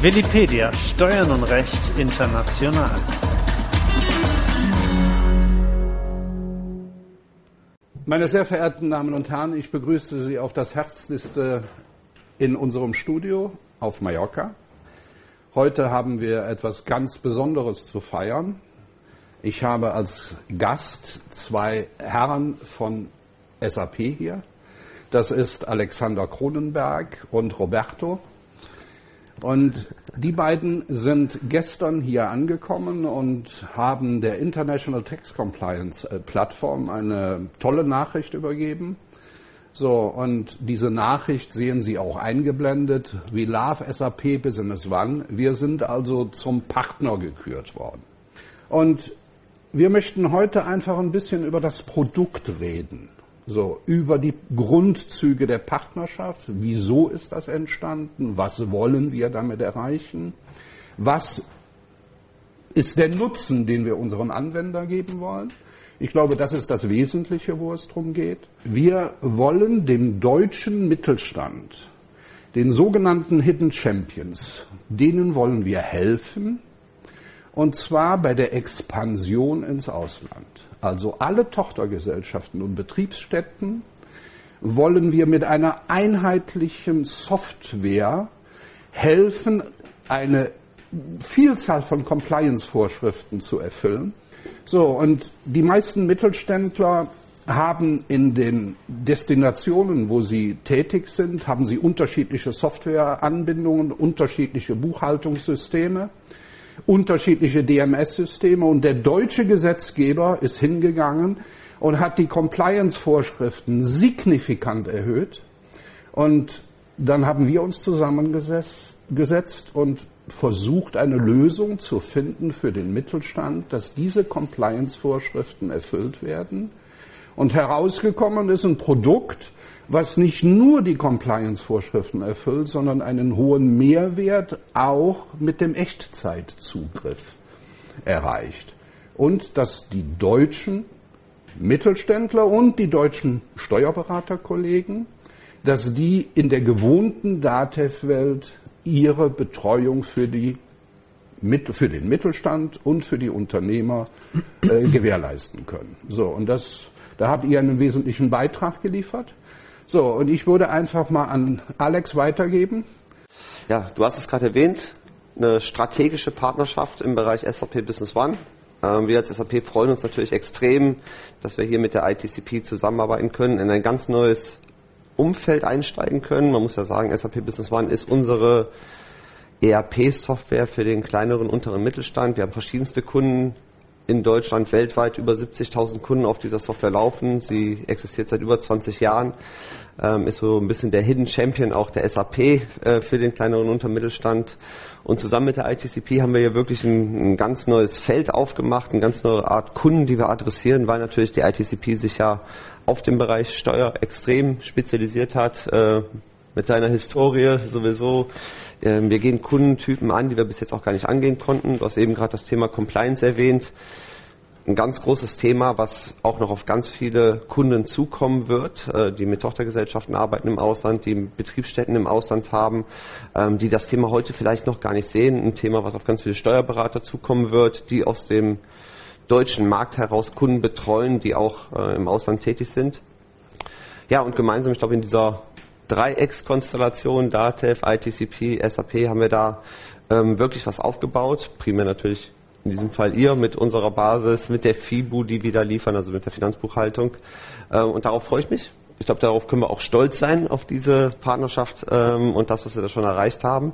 Willipedia Steuern und Recht international. Meine sehr verehrten Damen und Herren, ich begrüße Sie auf das Herzliste in unserem Studio auf Mallorca. Heute haben wir etwas ganz Besonderes zu feiern. Ich habe als Gast zwei Herren von SAP hier. Das ist Alexander Kronenberg und Roberto. Und die beiden sind gestern hier angekommen und haben der International Tax Compliance äh, Plattform eine tolle Nachricht übergeben. So, und diese Nachricht sehen Sie auch eingeblendet. We love SAP Business One. Wir sind also zum Partner gekürt worden. Und wir möchten heute einfach ein bisschen über das Produkt reden. So, über die Grundzüge der Partnerschaft. Wieso ist das entstanden? Was wollen wir damit erreichen? Was ist der Nutzen, den wir unseren Anwender geben wollen? Ich glaube, das ist das Wesentliche, wo es darum geht. Wir wollen dem deutschen Mittelstand, den sogenannten Hidden Champions, denen wollen wir helfen, und zwar bei der Expansion ins Ausland. Also alle Tochtergesellschaften und Betriebsstätten wollen wir mit einer einheitlichen Software helfen, eine Vielzahl von Compliance-Vorschriften zu erfüllen. So, und die meisten Mittelständler haben in den Destinationen, wo sie tätig sind, haben sie unterschiedliche Softwareanbindungen, unterschiedliche Buchhaltungssysteme unterschiedliche DMS-Systeme und der deutsche Gesetzgeber ist hingegangen und hat die Compliance-Vorschriften signifikant erhöht. Und dann haben wir uns zusammengesetzt und versucht, eine Lösung zu finden für den Mittelstand, dass diese Compliance-Vorschriften erfüllt werden. Und herausgekommen ist ein Produkt, was nicht nur die Compliance-Vorschriften erfüllt, sondern einen hohen Mehrwert auch mit dem Echtzeitzugriff erreicht. Und dass die deutschen Mittelständler und die deutschen Steuerberaterkollegen, dass die in der gewohnten DATEV-Welt ihre Betreuung für, die, für den Mittelstand und für die Unternehmer äh, gewährleisten können. So, und das, da habt ihr einen wesentlichen Beitrag geliefert. So, und ich würde einfach mal an Alex weitergeben. Ja, du hast es gerade erwähnt, eine strategische Partnerschaft im Bereich SAP Business One. Ähm, wir als SAP freuen uns natürlich extrem, dass wir hier mit der ITCP zusammenarbeiten können, in ein ganz neues Umfeld einsteigen können. Man muss ja sagen, SAP Business One ist unsere ERP-Software für den kleineren, unteren Mittelstand. Wir haben verschiedenste Kunden in Deutschland weltweit über 70.000 Kunden auf dieser Software laufen. Sie existiert seit über 20 Jahren, ähm, ist so ein bisschen der Hidden Champion auch der SAP äh, für den kleineren Untermittelstand. Und zusammen mit der ITCP haben wir hier wirklich ein, ein, ganz neues Feld aufgemacht, eine ganz neue Art Kunden, die wir adressieren, weil natürlich die ITCP sich ja auf dem Bereich Steuer extrem spezialisiert hat. Äh, mit deiner Historie sowieso. Ähm, wir gehen Kundentypen an, die wir bis jetzt auch gar nicht angehen konnten. Du hast eben gerade das Thema Compliance erwähnt. Ein ganz großes Thema, was auch noch auf ganz viele Kunden zukommen wird, äh, die mit Tochtergesellschaften arbeiten im Ausland, die Betriebsstätten im Ausland haben, ähm, die das Thema heute vielleicht noch gar nicht sehen. Ein Thema, was auf ganz viele Steuerberater zukommen wird, die aus dem deutschen Markt heraus Kunden betreuen, die auch äh, im Ausland tätig sind. Ja, und gemeinsam, ich glaube, in dieser Dreieckskonstellation, DATEV, ITCP, SAP, haben wir da ähm, wirklich was aufgebaut. Primär natürlich in diesem Fall ihr mit unserer Basis, mit der FIBU, die wir da liefern, also mit der Finanzbuchhaltung. Äh, und darauf freue ich mich. Ich glaube, darauf können wir auch stolz sein, auf diese Partnerschaft ähm, und das, was wir da schon erreicht haben.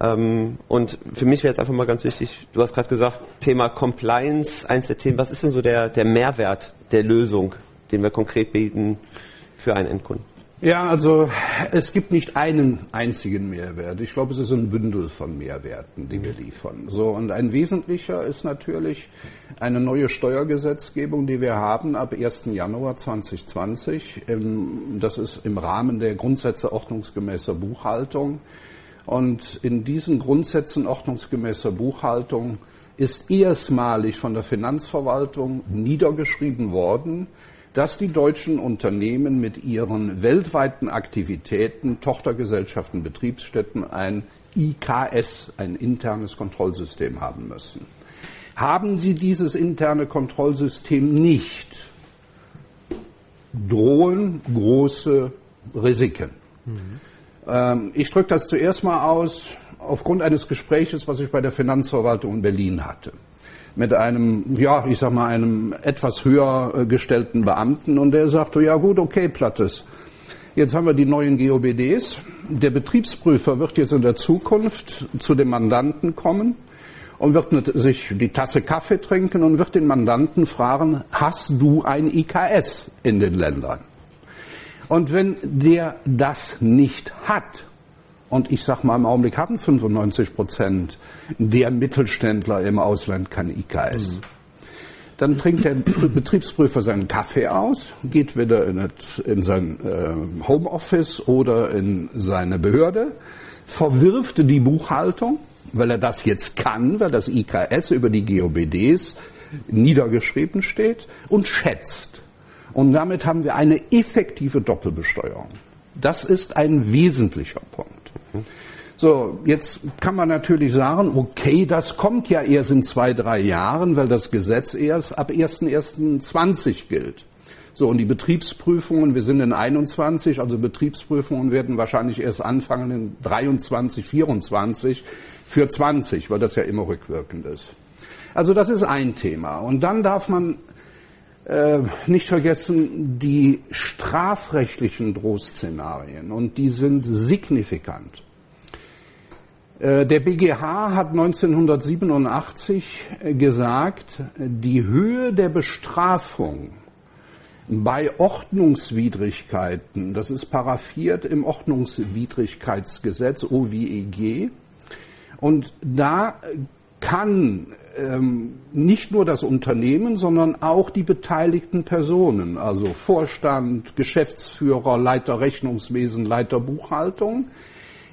Ähm, und für mich wäre jetzt einfach mal ganz wichtig, du hast gerade gesagt, Thema Compliance, eins der Themen, was ist denn so der, der Mehrwert der Lösung, den wir konkret bieten für einen Endkunden? Ja, also es gibt nicht einen einzigen Mehrwert. Ich glaube, es ist ein Bündel von Mehrwerten, die wir liefern. So und ein wesentlicher ist natürlich eine neue Steuergesetzgebung, die wir haben ab 1. Januar 2020. Das ist im Rahmen der Grundsätze ordnungsgemäßer Buchhaltung. Und in diesen Grundsätzen ordnungsgemäßer Buchhaltung ist erstmalig von der Finanzverwaltung niedergeschrieben worden, dass die deutschen Unternehmen mit ihren weltweiten Aktivitäten, Tochtergesellschaften, Betriebsstätten ein IKS, ein internes Kontrollsystem haben müssen. Haben sie dieses interne Kontrollsystem nicht, drohen große Risiken. Mhm. Ich drücke das zuerst mal aus aufgrund eines Gespräches, was ich bei der Finanzverwaltung in Berlin hatte mit einem, ja, ich sag mal, einem etwas höher äh, gestellten Beamten und der sagte, ja gut, okay, Plattes. Jetzt haben wir die neuen GOBDs. Der Betriebsprüfer wird jetzt in der Zukunft zu dem Mandanten kommen und wird mit sich die Tasse Kaffee trinken und wird den Mandanten fragen, hast du ein IKS in den Ländern? Und wenn der das nicht hat, und ich sage mal, im Augenblick haben 95 Prozent der Mittelständler im Ausland kein IKS. Mhm. Dann trinkt der Betriebsprüfer seinen Kaffee aus, geht wieder in, das, in sein äh, Homeoffice oder in seine Behörde, verwirft die Buchhaltung, weil er das jetzt kann, weil das IKS über die GOBDs niedergeschrieben steht und schätzt. Und damit haben wir eine effektive Doppelbesteuerung. Das ist ein wesentlicher Punkt. So, jetzt kann man natürlich sagen, okay, das kommt ja erst in zwei, drei Jahren, weil das Gesetz erst ab 1.1.20 gilt. So, und die Betriebsprüfungen, wir sind in 21, also Betriebsprüfungen werden wahrscheinlich erst anfangen in 23, 24 für 20, weil das ja immer rückwirkend ist. Also das ist ein Thema. Und dann darf man nicht vergessen die strafrechtlichen Drohszenarien und die sind signifikant. Äh, der BGH hat 1987 äh, gesagt, die Höhe der Bestrafung bei Ordnungswidrigkeiten, das ist paraffiert im Ordnungswidrigkeitsgesetz OWEG, und da kann ähm, nicht nur das Unternehmen, sondern auch die beteiligten Personen, also Vorstand, Geschäftsführer, Leiter Rechnungswesen, Leiter Buchhaltung,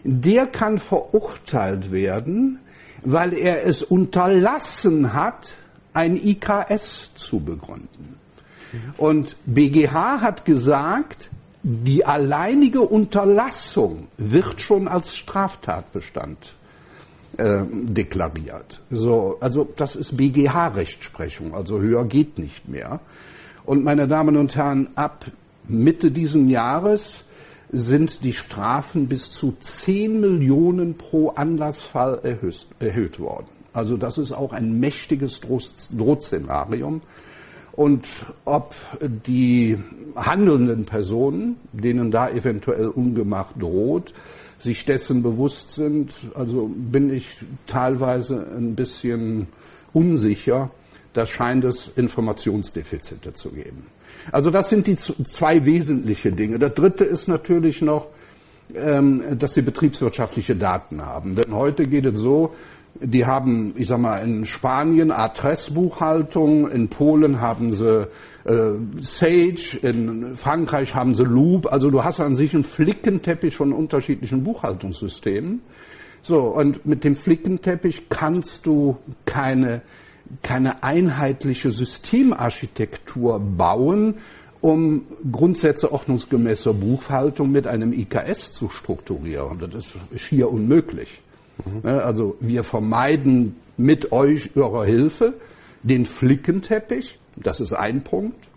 der kann verurteilt werden, weil er es unterlassen hat, ein IKS zu begründen. Und BGH hat gesagt, die alleinige Unterlassung wird schon als Straftatbestand äh, deklariert. So, also das ist BGH-Rechtsprechung, also höher geht nicht mehr. Und meine Damen und Herren, ab Mitte diesen Jahres sind die Strafen bis zu 10 Millionen pro Anlassfall erhöht, erhöht worden. Also das ist auch ein mächtiges Drohszenarium. Und ob die handelnden Personen, denen da eventuell Ungemacht droht, sich dessen bewusst sind. Also bin ich teilweise ein bisschen unsicher. Da scheint es Informationsdefizite zu geben. Also das sind die zwei wesentlichen Dinge. Das dritte ist natürlich noch, ähm, dass sie betriebswirtschaftliche Daten haben. Denn heute geht es so, die haben, ich sag mal, in Spanien Adressbuchhaltung, in Polen haben sie äh, Sage, in Frankreich haben sie Loop. Also du hast an sich einen Flickenteppich von unterschiedlichen Buchhaltungssystemen. So, und mit dem Flickenteppich kannst du keine, keine einheitliche Systemarchitektur bauen, um Grundsätze ordnungsgemäßer Buchhaltung mit einem IKS zu strukturieren. Das ist schier unmöglich. Mhm. Also wir vermeiden mit euch, eurer Hilfe, den Flickenteppich, das ist ein Punkt,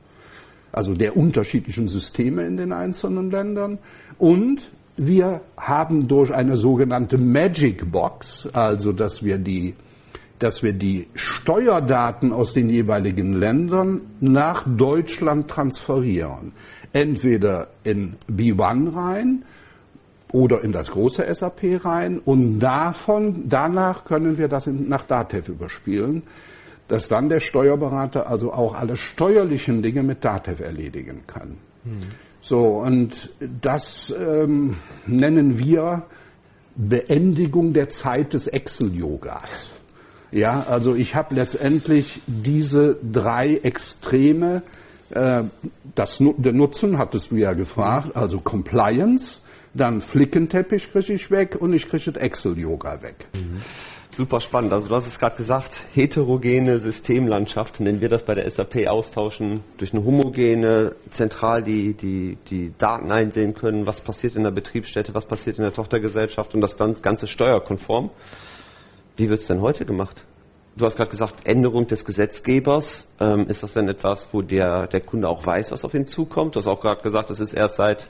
also der unterschiedlichen Systeme in den einzelnen Ländern. Und wir haben durch eine sogenannte Magic Box, also dass wir die dass wir die Steuerdaten aus den jeweiligen Ländern nach Deutschland transferieren. Entweder in B1 rein oder in das große SAP rein und davon, danach können wir das in, nach DATEV überspielen dass dann der Steuerberater also auch alle steuerlichen Dinge mit DATEV erledigen kann. Mhm. So, und das ähm, nennen wir Beendigung der Zeit des Excel-Yogas. Ja, also ich habe letztendlich diese drei Extreme, äh, das der Nutzen, hattest du ja gefragt, also Compliance, dann Flickenteppich kriege ich weg und ich kriege das Excel-Yoga weg. Mhm. Super spannend. Also du hast es gerade gesagt, heterogene Systemlandschaft nennen wir das bei der SAP austauschen durch eine homogene, zentral die, die, die Daten einsehen können, was passiert in der Betriebsstätte, was passiert in der Tochtergesellschaft und das Ganze steuerkonform. Wie wird es denn heute gemacht? Du hast gerade gesagt, Änderung des Gesetzgebers. Ähm, ist das denn etwas, wo der, der Kunde auch weiß, was auf ihn zukommt? Du hast auch gerade gesagt, es ist erst seit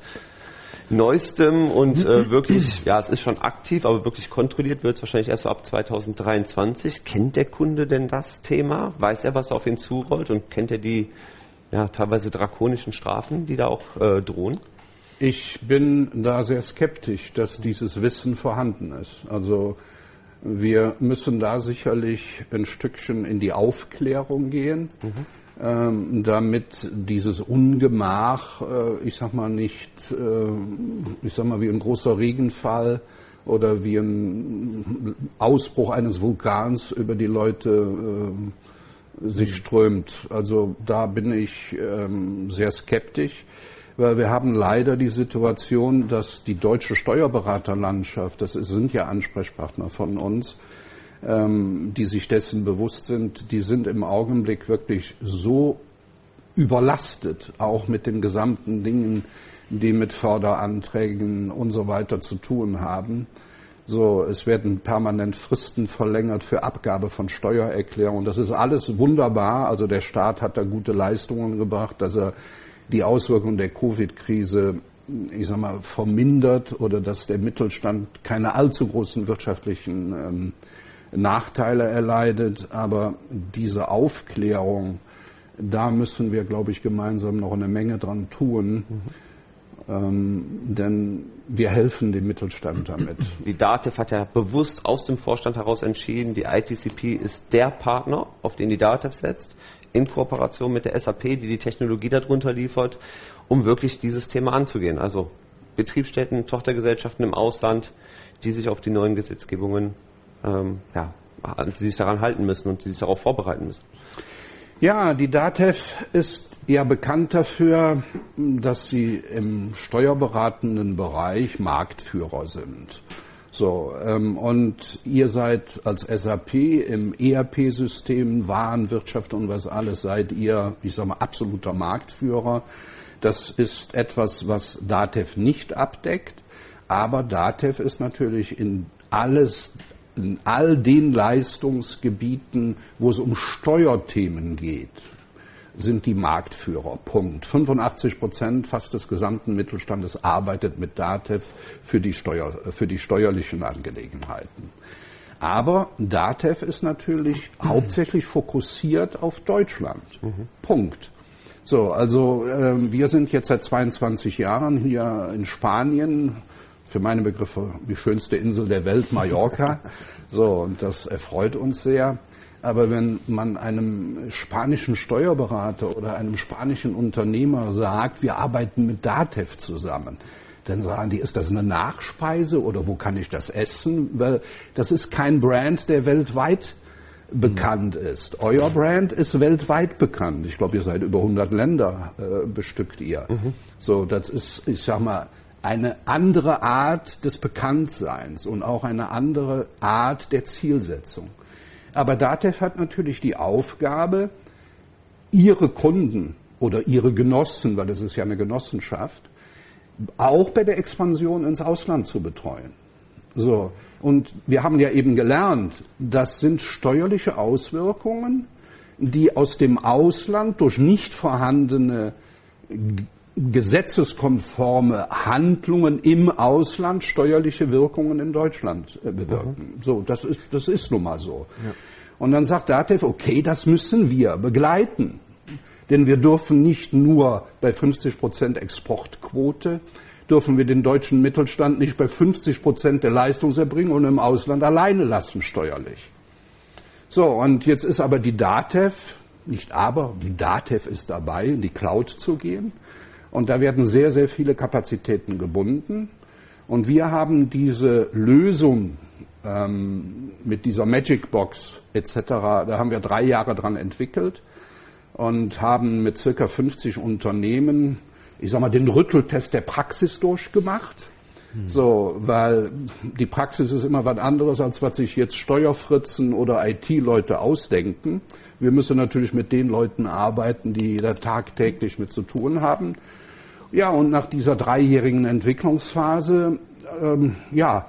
Neuestem und äh, wirklich, ja, es ist schon aktiv, aber wirklich kontrolliert wird es wahrscheinlich erst so ab 2023. Kennt der Kunde denn das Thema? Weiß er, was auf ihn zurollt und kennt er die ja, teilweise drakonischen Strafen, die da auch äh, drohen? Ich bin da sehr skeptisch, dass dieses Wissen vorhanden ist. Also wir müssen da sicherlich ein Stückchen in die Aufklärung gehen. Mhm damit dieses Ungemach, äh, ich sag mal nicht, äh, ich sag mal wie ein großer Regenfall oder wie ein Ausbruch eines Vulkans über die Leute äh, sich strömt. Also da bin ich ähm, sehr skeptisch, weil wir haben leider die Situation, dass die deutsche Steuerberaterlandschaft, das sind ja Ansprechpartner von uns, ähm, die sich dessen bewusst sind, die sind im Augenblick wirklich so überlastet, auch mit den gesamten Dingen, die mit Förderanträgen und so weiter zu tun haben. So, es werden permanent Fristen verlängert für Abgabe von Steuererklärungen. Das ist alles wunderbar. Also der Staat hat da gute Leistungen gebracht, dass er die Auswirkungen der Covid-Krise, ich sag mal, vermindert oder dass der Mittelstand keine allzu großen wirtschaftlichen ähm, Nachteile erleidet. Aber diese Aufklärung, da müssen wir, glaube ich, gemeinsam noch eine Menge dran tun. Ähm, denn wir helfen dem Mittelstand damit. Die DATEV hat ja bewusst aus dem Vorstand heraus entschieden, die ITCP ist der Partner, auf den die DATEV setzt, in Kooperation mit der SAP, die die Technologie darunter liefert, um wirklich dieses Thema anzugehen. Also Betriebsstätten, Tochtergesellschaften im Ausland, die sich auf die neuen Gesetzgebungen ähm, ja, die sich daran halten müssen und die sich darauf vorbereiten müssen. Ja, die DATEV ist ja bekannt dafür, dass sie im steuerberatenden Bereich Marktführer sind. So, ähm, und ihr seid als SAP im ERP-System, Warenwirtschaft und was alles, seid ihr, ich sage mal, absoluter Marktführer. Das ist etwas, was DATEV nicht abdeckt. Aber DATEV ist natürlich in alles in all den Leistungsgebieten, wo es um Steuerthemen geht, sind die Marktführer. Punkt. 85 Prozent fast des gesamten Mittelstandes arbeitet mit DATEV für die, Steuer, für die steuerlichen Angelegenheiten. Aber DATEV ist natürlich hauptsächlich fokussiert auf Deutschland. Mhm. Punkt. So, also äh, wir sind jetzt seit 22 Jahren hier in Spanien für meine Begriffe die schönste Insel der Welt, Mallorca. So, und das erfreut uns sehr. Aber wenn man einem spanischen Steuerberater oder einem spanischen Unternehmer sagt, wir arbeiten mit Datev zusammen, dann sagen die, ist das eine Nachspeise oder wo kann ich das essen? Weil das ist kein Brand, der weltweit bekannt ist. Euer Brand ist weltweit bekannt. Ich glaube, ihr seid über 100 Länder äh, bestückt ihr. Mhm. So, das ist, ich sag mal, eine andere Art des Bekanntseins und auch eine andere Art der Zielsetzung. Aber DATEV hat natürlich die Aufgabe, ihre Kunden oder ihre Genossen, weil das ist ja eine Genossenschaft, auch bei der Expansion ins Ausland zu betreuen. So. Und wir haben ja eben gelernt, das sind steuerliche Auswirkungen, die aus dem Ausland durch nicht vorhandene gesetzeskonforme Handlungen im Ausland steuerliche Wirkungen in Deutschland äh, bewirken. Mhm. So, das ist, das ist nun mal so. Ja. Und dann sagt DATEV, okay, das müssen wir begleiten. Denn wir dürfen nicht nur bei 50 Prozent Exportquote, dürfen wir den deutschen Mittelstand nicht bei 50 Prozent der Leistungserbringung und im Ausland alleine lassen steuerlich. So, und jetzt ist aber die DATEV, nicht aber, die DATEV ist dabei, in die Cloud zu gehen. Und da werden sehr, sehr viele Kapazitäten gebunden. Und wir haben diese Lösung ähm, mit dieser Magic Box etc., da haben wir drei Jahre dran entwickelt und haben mit circa 50 Unternehmen, ich sag mal, den Rütteltest der Praxis durchgemacht. So, weil die Praxis ist immer was anderes, als was sich jetzt Steuerfritzen oder IT-Leute ausdenken. Wir müssen natürlich mit den Leuten arbeiten, die da tagtäglich mit zu tun haben. Ja, und nach dieser dreijährigen Entwicklungsphase, ähm, ja,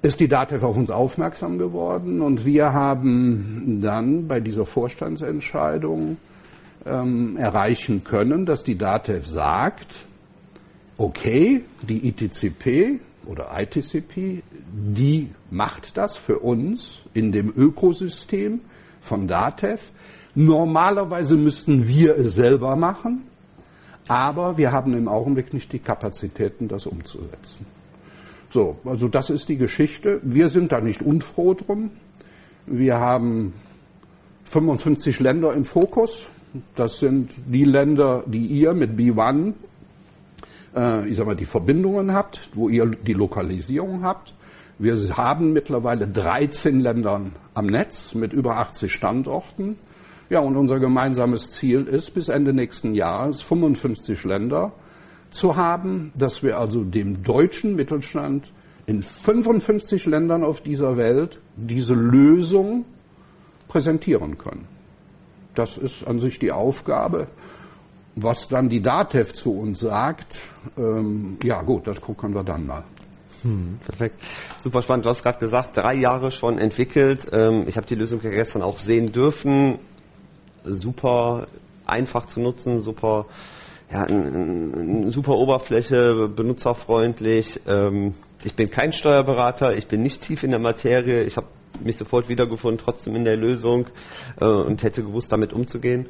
ist die DATEV auf uns aufmerksam geworden und wir haben dann bei dieser Vorstandsentscheidung ähm, erreichen können, dass die DATEV sagt, okay, die ITCP oder ITCP, die macht das für uns in dem Ökosystem von DATEV. Normalerweise müssten wir es selber machen, aber wir haben im Augenblick nicht die Kapazitäten, das umzusetzen. So, also das ist die Geschichte. Wir sind da nicht unfroh drum. Wir haben 55 Länder im Fokus. Das sind die Länder, die ihr mit B1, äh, ich sag mal, die Verbindungen habt, wo ihr die Lokalisierung habt. Wir haben mittlerweile 13 Länder am Netz mit über 80 Standorten. Ja, und unser gemeinsames Ziel ist, bis Ende nächsten Jahres 55 Länder zu haben, dass wir also dem deutschen Mittelstand in 55 Ländern auf dieser Welt diese Lösung präsentieren können. Das ist an sich die Aufgabe. Was dann die DATEV zu uns sagt, ähm, ja gut, das gucken wir dann mal. Hm, perfekt. Super spannend. Du hast gerade gesagt, drei Jahre schon entwickelt. Ähm, ich habe die Lösung ja gestern auch sehen dürfen. Super einfach zu nutzen, super ja, super Oberfläche, benutzerfreundlich. Ähm, ich bin kein Steuerberater, ich bin nicht tief in der Materie, ich habe mich sofort wiedergefunden, trotzdem in der Lösung äh, und hätte gewusst, damit umzugehen.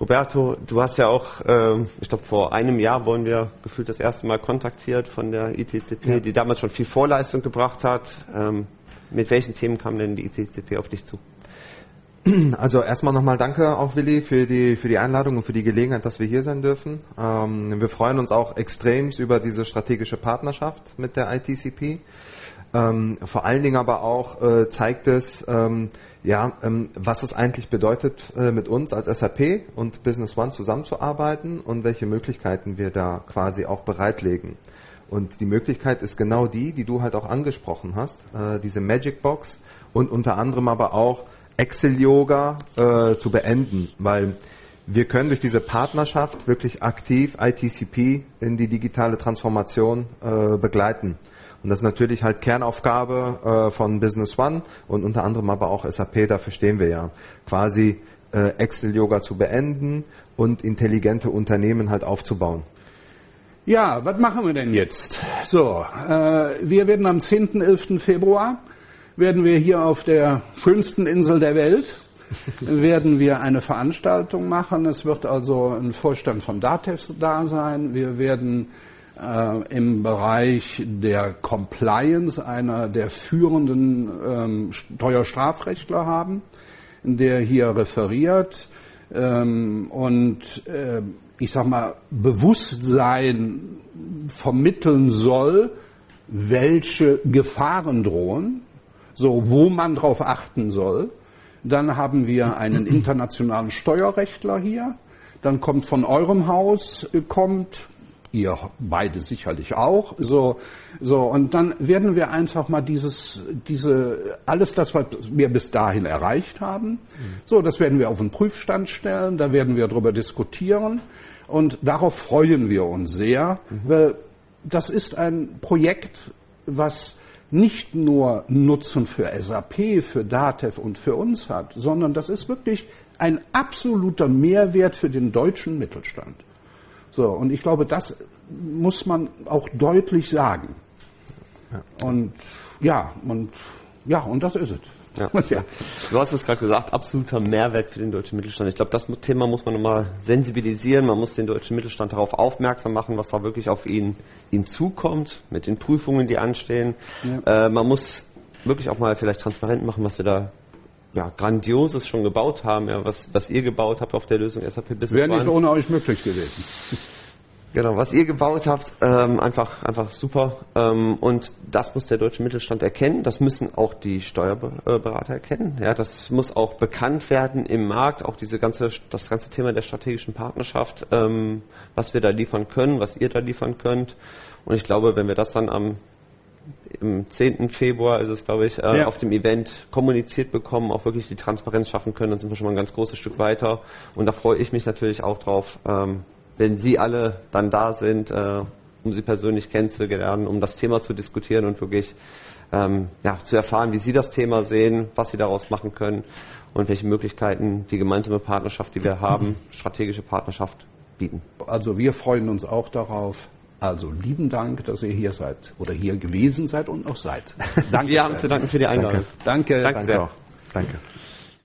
Roberto, du hast ja auch, äh, ich glaube vor einem Jahr wurden wir gefühlt das erste Mal kontaktiert von der ITCP, ja. die damals schon viel Vorleistung gebracht hat. Ähm, mit welchen Themen kam denn die ITCP auf dich zu? Also erstmal nochmal danke auch Willi für die für die Einladung und für die Gelegenheit, dass wir hier sein dürfen. Ähm, wir freuen uns auch extrem über diese strategische Partnerschaft mit der ITCP. Ähm, vor allen Dingen aber auch äh, zeigt es, ähm, ja, ähm, was es eigentlich bedeutet, äh, mit uns als SAP und Business One zusammenzuarbeiten und welche Möglichkeiten wir da quasi auch bereitlegen. Und die Möglichkeit ist genau die, die du halt auch angesprochen hast, äh, diese Magic Box und unter anderem aber auch Excel-Yoga äh, zu beenden, weil wir können durch diese Partnerschaft wirklich aktiv ITCP in die digitale Transformation äh, begleiten. Und das ist natürlich halt Kernaufgabe äh, von Business One und unter anderem aber auch SAP, dafür stehen wir ja, quasi äh, Excel-Yoga zu beenden und intelligente Unternehmen halt aufzubauen. Ja, was machen wir denn jetzt? So, äh, wir werden am 10. 11. Februar werden wir hier auf der schönsten Insel der Welt werden wir eine Veranstaltung machen. Es wird also ein Vorstand von Datev da sein. Wir werden äh, im Bereich der Compliance einer der führenden ähm, Steuerstrafrechtler haben, der hier referiert ähm, und äh, ich sag mal Bewusstsein vermitteln soll, welche Gefahren drohen so, wo man drauf achten soll. Dann haben wir einen internationalen Steuerrechtler hier. Dann kommt von eurem Haus, äh, kommt, ihr beide sicherlich auch, so, so, und dann werden wir einfach mal dieses, diese, alles das, was wir bis dahin erreicht haben, so, das werden wir auf den Prüfstand stellen, da werden wir darüber diskutieren und darauf freuen wir uns sehr, mhm. weil das ist ein Projekt, was nicht nur Nutzen für SAP, für DATEV und für uns hat, sondern das ist wirklich ein absoluter Mehrwert für den deutschen Mittelstand. So, und ich glaube, das muss man auch deutlich sagen. Ja. Und ja, und ja, und das ist es. Ja. ja. Du hast es gerade gesagt, absoluter Mehrwert für den deutschen Mittelstand. Ich glaube, das Thema muss man nochmal sensibilisieren. Man muss den deutschen Mittelstand darauf aufmerksam machen, was da wirklich auf ihn, ihn zukommt, mit den Prüfungen, die anstehen. Ja. Äh, man muss wirklich auch mal vielleicht transparent machen, was wir da ja, Grandioses schon gebaut haben, ja, was, was ihr gebaut habt auf der Lösung SAP Business Wäre nicht ohne euch möglich gewesen. Genau, was ihr gebaut habt, ähm, einfach, einfach super. Ähm, und das muss der deutsche Mittelstand erkennen. Das müssen auch die Steuerberater erkennen. Ja, das muss auch bekannt werden im Markt. Auch diese ganze, das ganze Thema der strategischen Partnerschaft, ähm, was wir da liefern können, was ihr da liefern könnt. Und ich glaube, wenn wir das dann am im 10. Februar ist es, glaube ich, äh, ja. auf dem Event kommuniziert bekommen, auch wirklich die Transparenz schaffen können, dann sind wir schon mal ein ganz großes Stück weiter. Und da freue ich mich natürlich auch drauf, ähm, wenn Sie alle dann da sind, äh, um Sie persönlich kennenzulernen, um das Thema zu diskutieren und wirklich ähm, ja, zu erfahren, wie Sie das Thema sehen, was Sie daraus machen können und welche Möglichkeiten die gemeinsame Partnerschaft, die wir haben, strategische Partnerschaft bieten. Also wir freuen uns auch darauf. Also lieben Dank, dass ihr hier seid oder hier gewesen seid und noch seid. Danke. Wir haben zu danken für die Einladung. Danke. Danke, Danke sehr. Danke.